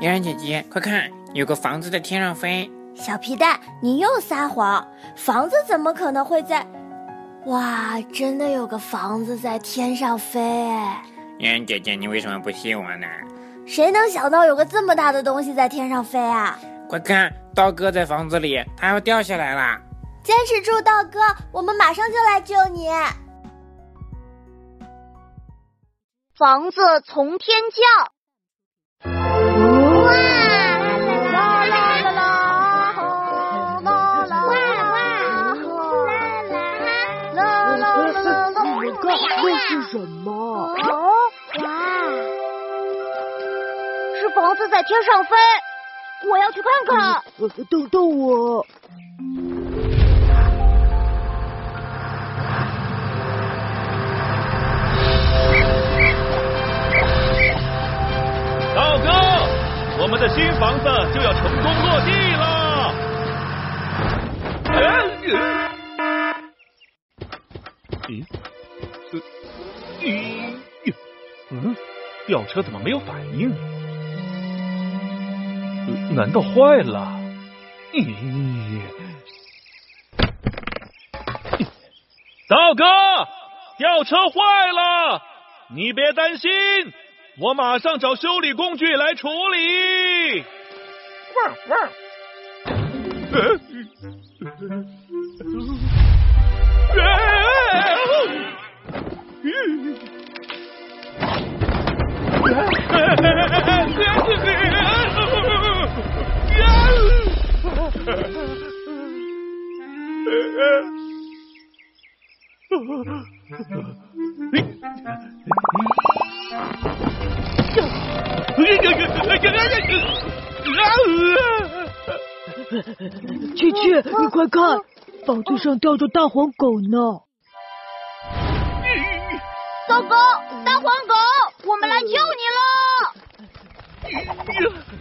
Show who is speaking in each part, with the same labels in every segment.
Speaker 1: 嫣然姐姐，快看，有个房子在天上飞。
Speaker 2: 小皮蛋，你又撒谎！房子怎么可能会在？哇，真的有个房子在天上飞！
Speaker 1: 嫣然姐姐，你为什么不信我呢？
Speaker 2: 谁能想到有个这么大的东西在天上飞啊？
Speaker 1: 快看，道哥在房子里，他要掉下来了！
Speaker 2: 坚持住，道哥，我们马上就来救你。
Speaker 3: 房子从天降。
Speaker 4: 是什么？
Speaker 3: 哦，哇，是房子在天上飞，我要去看看。
Speaker 4: 等等我。
Speaker 5: 道哥，我们的新房子就要成功落地吊车怎么没有反应？难道坏了？咦？道哥，吊车坏了，你别担心。我马上找修理工具来处理。汪汪！
Speaker 4: 琪琪，你快看，房子上吊着大黄狗呢！
Speaker 3: 糟糕，大黄狗，我们来救
Speaker 4: 你了！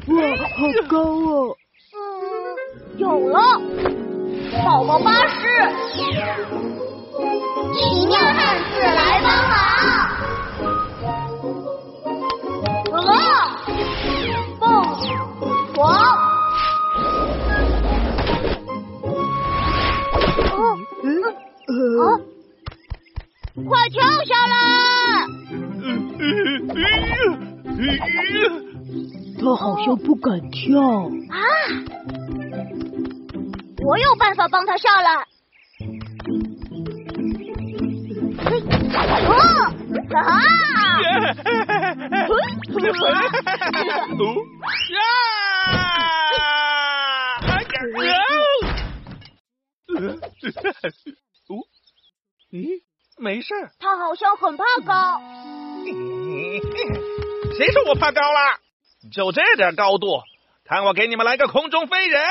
Speaker 4: 哇，好高哦！
Speaker 3: 嗯，有了，宝宝巴士，
Speaker 6: 奇妙汉子来帮忙！
Speaker 3: 啊，凤凰。啊！快跳下来！
Speaker 4: 他好像不敢跳。
Speaker 3: 啊！我有办法帮他下来。啊！啊！
Speaker 5: 哦，咦，没事。
Speaker 3: 他好像很怕高。
Speaker 5: 谁说我怕高了？就这点高度，看我给你们来个空中飞人！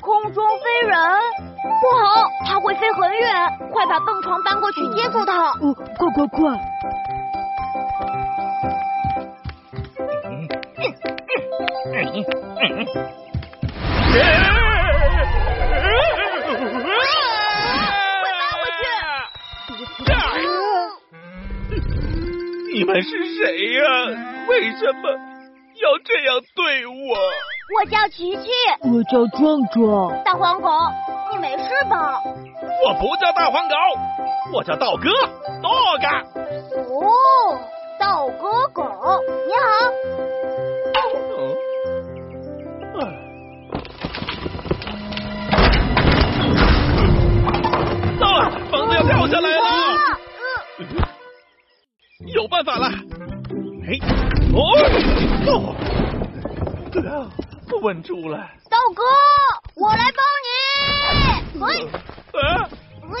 Speaker 3: 空中飞人不好，他会飞很远，快把蹦床搬过去接住他！
Speaker 4: 哦，快快快！
Speaker 5: 你们是谁呀？为什么要这样对我？
Speaker 3: 我叫琪琪，
Speaker 4: 我叫壮壮。
Speaker 3: 大黄狗，你没事吧？
Speaker 5: 我不叫大黄狗，我叫道哥，dog。
Speaker 3: 哦，道哥狗，你好。
Speaker 5: 办法了！哎，哦，哦，稳住了。
Speaker 3: 道哥，我来帮你。喂，
Speaker 5: 啊，
Speaker 3: 喂，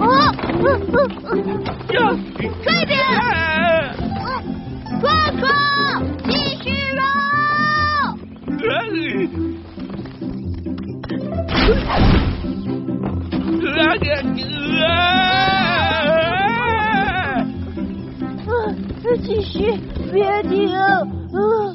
Speaker 3: 啊，这边！壮壮，继续扔！继续，别停！继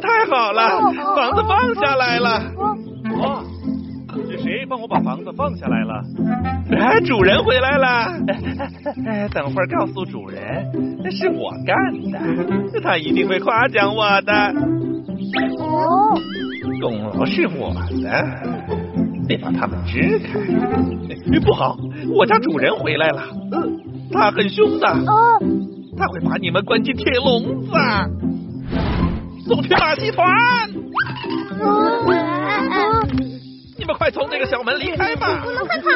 Speaker 5: 太好了，房子放下来了。哦，是谁帮我把房子放下来了？哎，主人回来了。哎，等会儿告诉主人，是我干的，他一定会夸奖我的。
Speaker 3: 哦，
Speaker 5: 功劳是我的，得把他们支开。不好，我家主人回来了，他很凶的，
Speaker 3: 哦，
Speaker 5: 他会把你们关进铁笼子。送去马戏团！你们快从这个小门离开吧！
Speaker 3: 我们快跑！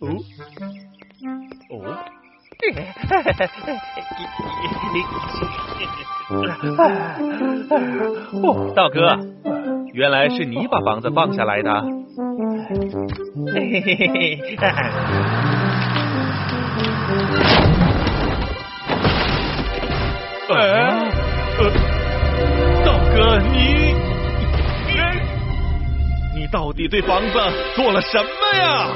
Speaker 5: 哦哦，哦，道哥，原来是你把房子放下来的。嘿嘿嘿嘿你，到底对房子做了什么呀？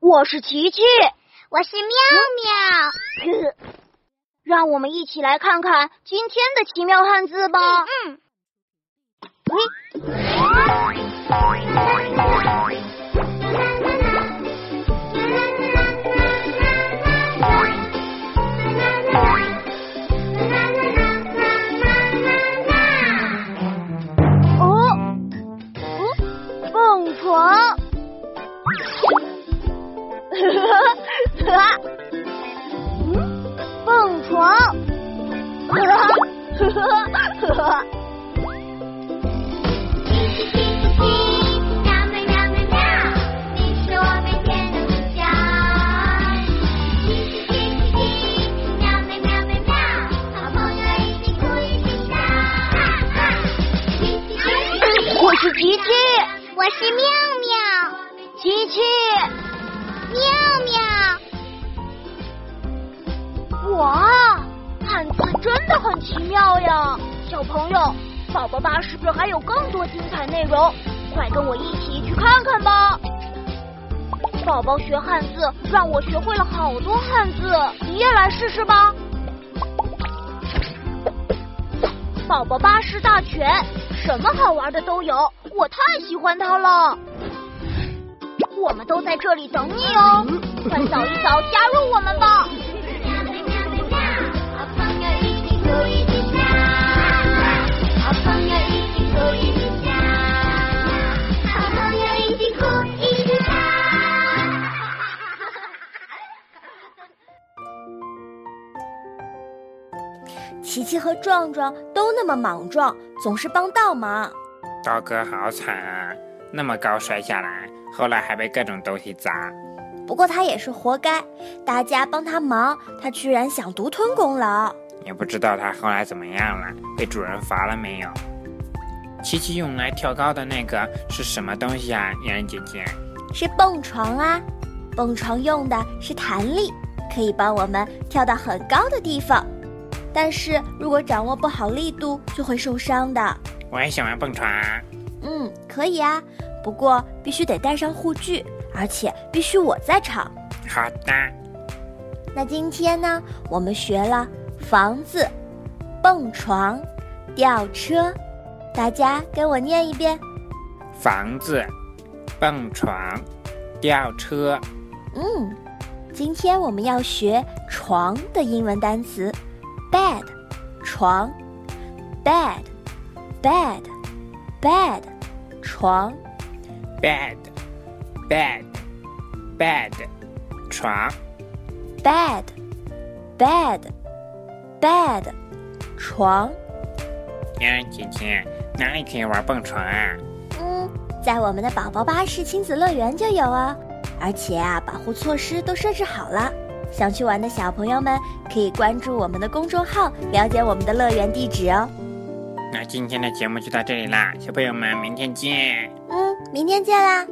Speaker 3: 我是琪琪，
Speaker 6: 我是妙妙。
Speaker 3: 让我们一起来看看今天的奇妙汉字吧。我是琪琪，
Speaker 6: 我是妙妙，
Speaker 3: 琪琪，
Speaker 6: 妙妙。
Speaker 3: 哇，汉字真的很奇妙呀！小朋友，宝宝巴士还有更多精彩内容，快跟我一起去看看吧！宝宝学汉字，让我学会了好多汉字，你也来试试吧！宝宝巴士大全，什么好玩的都有，我太喜欢它了。我们都在这里等你哦，快扫一扫，加入我们吧！
Speaker 2: 琪琪和壮壮都那么莽撞，总是帮倒忙。
Speaker 1: 道哥好惨啊，那么高摔下来，后来还被各种东西砸。
Speaker 2: 不过他也是活该，大家帮他忙，他居然想独吞功劳。
Speaker 1: 也不知道他后来怎么样了，被主人罚了没有？琪琪用来跳高的那个是什么东西啊，嫣然姐姐？
Speaker 2: 是蹦床啊，蹦床用的是弹力，可以帮我们跳到很高的地方。但是如果掌握不好力度，就会受伤的。
Speaker 1: 我也喜欢蹦床。
Speaker 2: 嗯，可以啊，不过必须得带上护具，而且必须我在场。
Speaker 1: 好的，
Speaker 2: 那今天呢，我们学了房子、蹦床、吊车，大家跟我念一遍。
Speaker 1: 房子、蹦床、吊车。
Speaker 2: 嗯，今天我们要学床的英文单词，bed，床，bed，bed，bed，床。
Speaker 1: bed bed bed 床
Speaker 2: bed bed bed 床。
Speaker 1: 嫣然姐姐，哪里可以玩蹦床啊？
Speaker 2: 嗯，在我们的宝宝巴士亲子乐园就有哦，而且啊，保护措施都设置好了。想去玩的小朋友们可以关注我们的公众号，了解我们的乐园地址哦。
Speaker 1: 那今天的节目就到这里啦，小朋友们，明天见。
Speaker 2: 嗯，明天见啦。